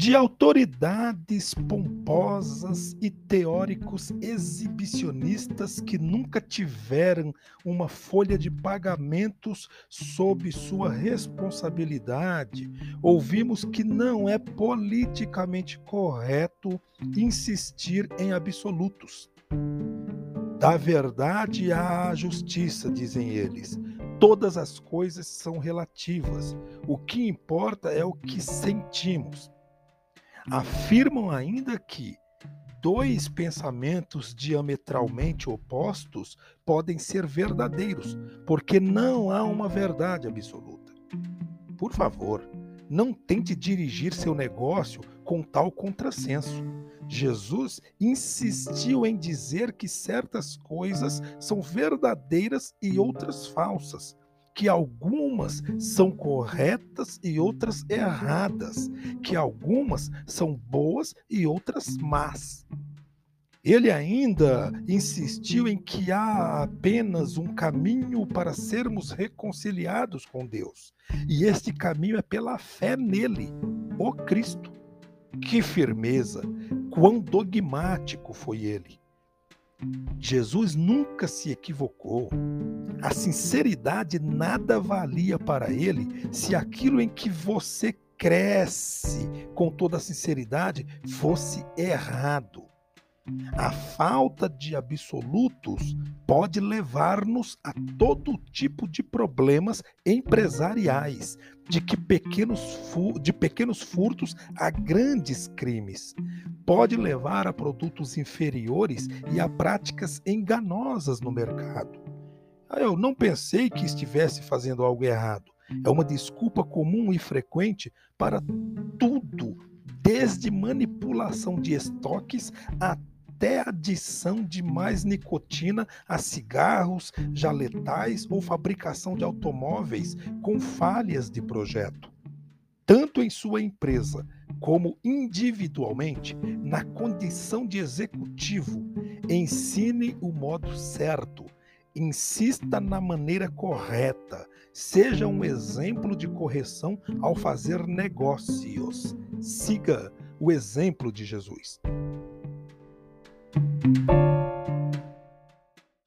de autoridades pomposas e teóricos exibicionistas que nunca tiveram uma folha de pagamentos sob sua responsabilidade, ouvimos que não é politicamente correto insistir em absolutos. Da verdade à justiça, dizem eles. Todas as coisas são relativas. O que importa é o que sentimos. Afirmam ainda que dois pensamentos diametralmente opostos podem ser verdadeiros, porque não há uma verdade absoluta. Por favor, não tente dirigir seu negócio com tal contrassenso. Jesus insistiu em dizer que certas coisas são verdadeiras e outras falsas, que algumas são corretas e outras erradas, que algumas são boas e outras más. Ele ainda insistiu em que há apenas um caminho para sermos reconciliados com Deus, e este caminho é pela fé nele, o Cristo. Que firmeza, quão dogmático foi ele. Jesus nunca se equivocou. A sinceridade nada valia para ele se aquilo em que você cresce com toda a sinceridade fosse errado. A falta de absolutos pode levar-nos a todo tipo de problemas empresariais, de que pequenos de pequenos furtos a grandes crimes. Pode levar a produtos inferiores e a práticas enganosas no mercado. Ah, eu não pensei que estivesse fazendo algo errado. É uma desculpa comum e frequente para tudo, desde manipulação de estoques até adição de mais nicotina a cigarros já letais ou fabricação de automóveis com falhas de projeto. Tanto em sua empresa como individualmente, na condição de executivo, ensine o modo certo, insista na maneira correta, seja um exemplo de correção ao fazer negócios. Siga o exemplo de Jesus.